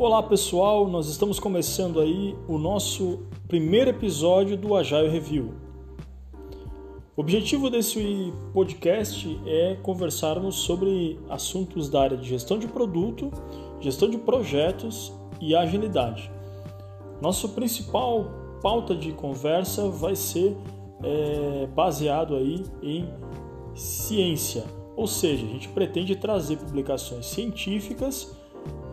Olá pessoal, nós estamos começando aí o nosso primeiro episódio do Agile Review. O objetivo desse podcast é conversarmos sobre assuntos da área de gestão de produto, gestão de projetos e agilidade. Nosso principal pauta de conversa vai ser é, baseado aí em ciência, ou seja, a gente pretende trazer publicações científicas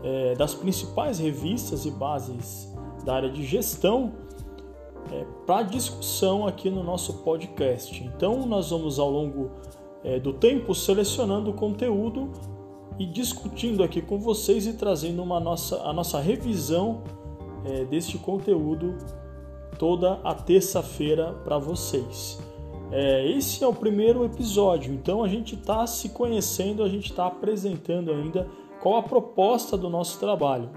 é, das principais revistas e bases da área de gestão é, para discussão aqui no nosso podcast. Então, nós vamos ao longo é, do tempo selecionando o conteúdo e discutindo aqui com vocês e trazendo uma nossa, a nossa revisão é, deste conteúdo toda a terça-feira para vocês. É, esse é o primeiro episódio, então a gente está se conhecendo, a gente está apresentando ainda qual a proposta do nosso trabalho.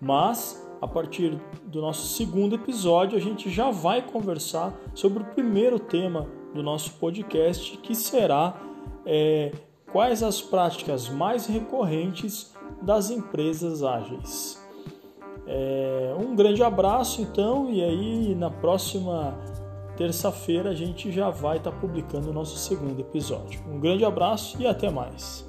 Mas a partir do nosso segundo episódio, a gente já vai conversar sobre o primeiro tema do nosso podcast, que será é, quais as práticas mais recorrentes das empresas ágeis. É, um grande abraço então, e aí na próxima terça-feira a gente já vai estar tá publicando o nosso segundo episódio. Um grande abraço e até mais.